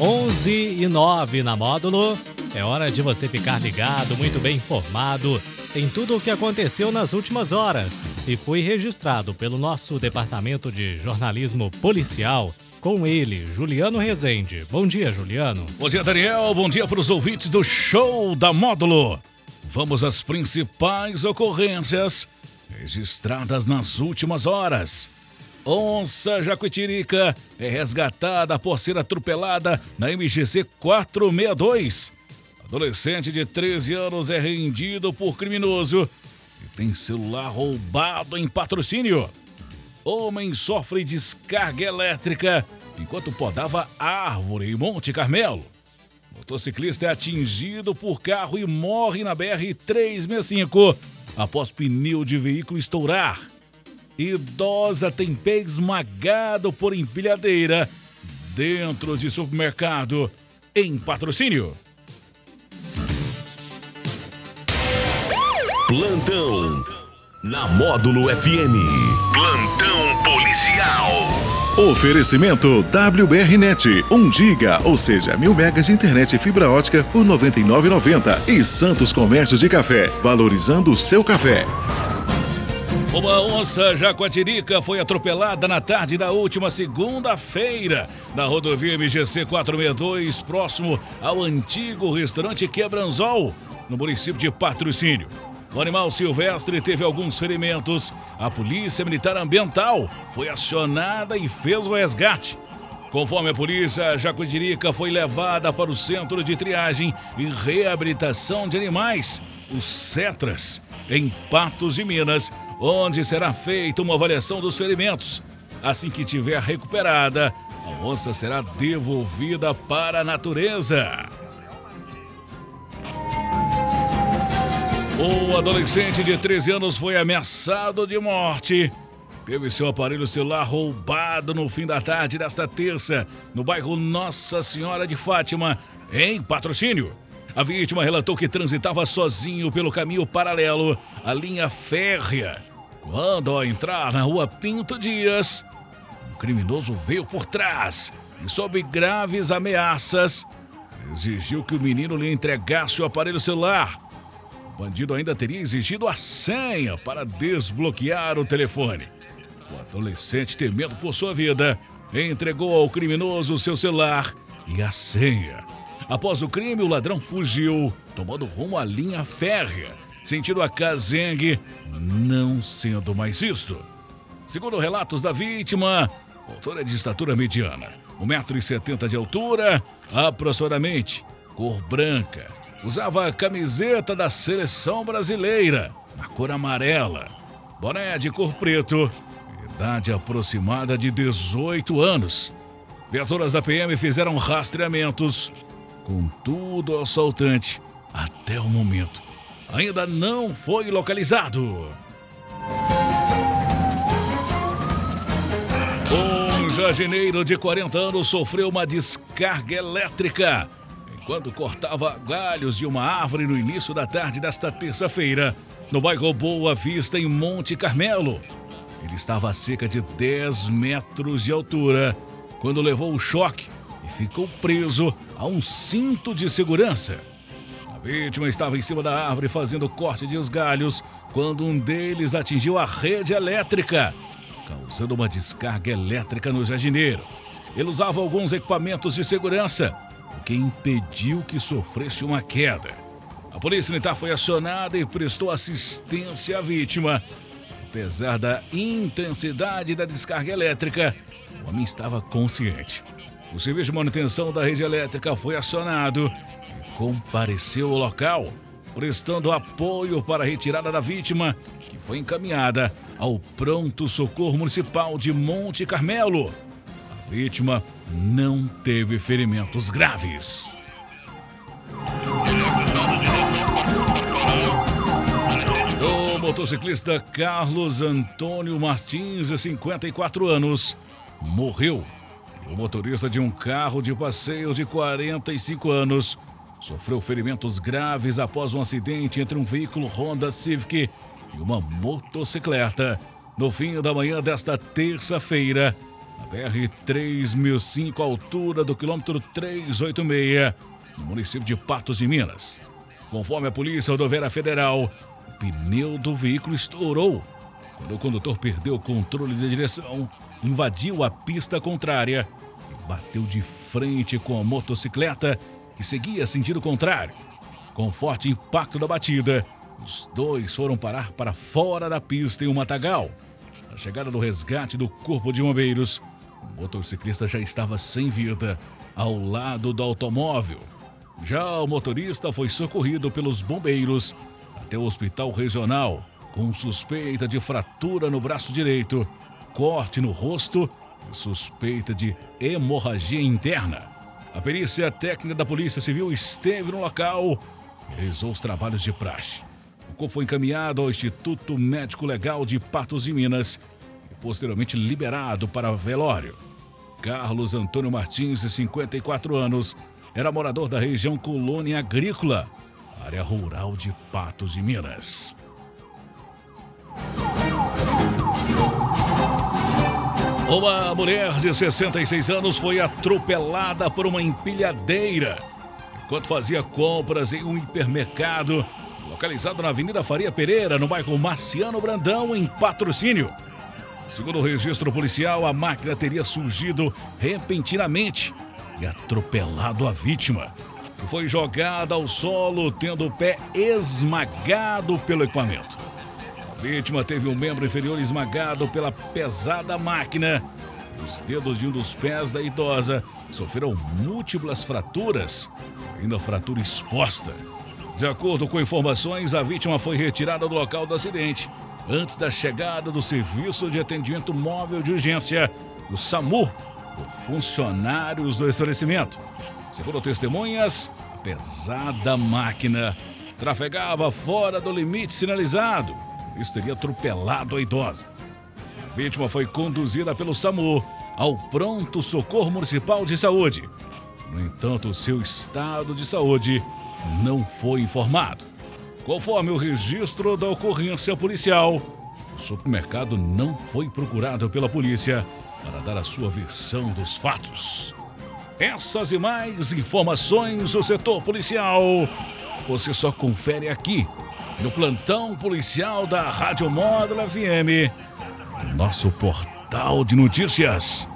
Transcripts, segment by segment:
11 e 9 na módulo. É hora de você ficar ligado, muito bem informado em tudo o que aconteceu nas últimas horas e foi registrado pelo nosso departamento de jornalismo policial. Com ele, Juliano Rezende. Bom dia, Juliano. Bom dia, Daniel. Bom dia para os ouvintes do Show da Módulo. Vamos às principais ocorrências registradas nas últimas horas. Onça Jacuitirica é resgatada após ser atropelada na MGC 462. Adolescente de 13 anos é rendido por criminoso e tem celular roubado em patrocínio. Homem sofre descarga elétrica enquanto podava árvore em Monte Carmelo. Motociclista é atingido por carro e morre na BR-365 após pneu de veículo estourar. Idosa tem pé esmagado por empilhadeira dentro de supermercado em patrocínio. Plantão na Módulo FM. Plantão policial. Oferecimento WBRnet, 1 giga, ou seja, mil megas de internet e fibra ótica por 99,90 e Santos Comércio de Café, valorizando o seu café. Uma onça jacuatirica foi atropelada na tarde da última segunda-feira na rodovia MGC 462, próximo ao antigo restaurante Quebranzol, no município de Patrocínio. O animal silvestre teve alguns ferimentos. A Polícia Militar Ambiental foi acionada e fez o resgate. Conforme a polícia, a Jacudirica foi levada para o Centro de Triagem e Reabilitação de Animais, os CETRAS, em Patos de Minas, onde será feita uma avaliação dos ferimentos. Assim que tiver recuperada, a onça será devolvida para a natureza. O adolescente de 13 anos foi ameaçado de morte. Teve seu aparelho celular roubado no fim da tarde desta terça, no bairro Nossa Senhora de Fátima, em patrocínio. A vítima relatou que transitava sozinho pelo caminho paralelo à linha férrea. Quando, ao entrar na rua Pinto Dias, um criminoso veio por trás e, sob graves ameaças, exigiu que o menino lhe entregasse o aparelho celular o bandido ainda teria exigido a senha para desbloquear o telefone. O adolescente, temendo por sua vida, entregou ao criminoso seu celular e a senha. Após o crime, o ladrão fugiu, tomando rumo à linha férrea, sentindo a Kazeng, não sendo mais visto. Segundo relatos da vítima, o autor é de estatura mediana, 1,70m de altura, aproximadamente, cor branca, usava a camiseta da seleção brasileira, na cor amarela, boné de cor preto, idade aproximada de 18 anos. Viaturas da PM fizeram rastreamentos. Contudo, o assaltante, até o momento, ainda não foi localizado. Um jardineiro de 40 anos sofreu uma descarga elétrica quando cortava galhos de uma árvore no início da tarde desta terça-feira, no bairro Boa Vista, em Monte Carmelo. Ele estava a cerca de 10 metros de altura quando levou o choque e ficou preso a um cinto de segurança. Vítima estava em cima da árvore fazendo corte de os galhos quando um deles atingiu a rede elétrica, causando uma descarga elétrica no jardineiro. Ele usava alguns equipamentos de segurança que impediu que sofresse uma queda. A polícia militar foi acionada e prestou assistência à vítima. Apesar da intensidade da descarga elétrica, o homem estava consciente. O serviço de manutenção da rede elétrica foi acionado compareceu ao local, prestando apoio para a retirada da vítima, que foi encaminhada ao Pronto Socorro Municipal de Monte Carmelo vítima não teve ferimentos graves. O motociclista Carlos Antônio Martins, de 54 anos, morreu. O motorista de um carro de passeio de 45 anos sofreu ferimentos graves após um acidente entre um veículo Honda Civic e uma motocicleta no fim da manhã desta terça-feira BR-3005, altura do quilômetro 386, no município de Patos de Minas. Conforme a Polícia Rodoviária Federal, o pneu do veículo estourou quando o condutor perdeu o controle da direção, invadiu a pista contrária e bateu de frente com a motocicleta que seguia sentido contrário. Com forte impacto da batida, os dois foram parar para fora da pista em um matagal. Na chegada do resgate do Corpo de Bombeiros, o motociclista já estava sem vida ao lado do automóvel. Já o motorista foi socorrido pelos bombeiros até o hospital regional com suspeita de fratura no braço direito, corte no rosto e suspeita de hemorragia interna. A perícia técnica da Polícia Civil esteve no local e realizou os trabalhos de praxe. O corpo foi encaminhado ao Instituto Médico Legal de Patos de Minas posteriormente liberado para velório. Carlos Antônio Martins, de 54 anos, era morador da região Colônia Agrícola, área rural de Patos de Minas. Uma mulher de 66 anos foi atropelada por uma empilhadeira enquanto fazia compras em um hipermercado localizado na Avenida Faria Pereira, no bairro Marciano Brandão, em patrocínio. Segundo o registro policial, a máquina teria surgido repentinamente e atropelado a vítima, que foi jogada ao solo, tendo o pé esmagado pelo equipamento. Vítima teve um membro inferior esmagado pela pesada máquina. Os dedos de um dos pés da idosa sofreram múltiplas fraturas, ainda fratura exposta. De acordo com informações, a vítima foi retirada do local do acidente antes da chegada do Serviço de Atendimento Móvel de Urgência, do SAMU, por funcionários do estabelecimento. Segundo testemunhas, a pesada máquina trafegava fora do limite sinalizado. Isso teria atropelado a idosa. A vítima foi conduzida pelo SAMU ao Pronto Socorro Municipal de Saúde. No entanto, seu estado de saúde não foi informado. Conforme o registro da ocorrência policial, o supermercado não foi procurado pela polícia para dar a sua versão dos fatos. Essas e mais informações do setor policial você só confere aqui no plantão policial da Rádio Módulo FM, nosso portal de notícias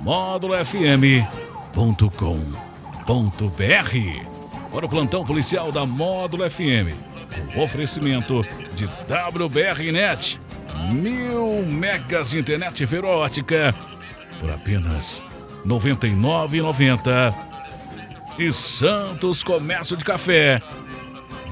módulofm.com.br. Para o plantão policial da Módulo FM Oferecimento de WBRnet. Mil megas internet verótica por apenas R$ 99,90. E Santos Comércio de Café,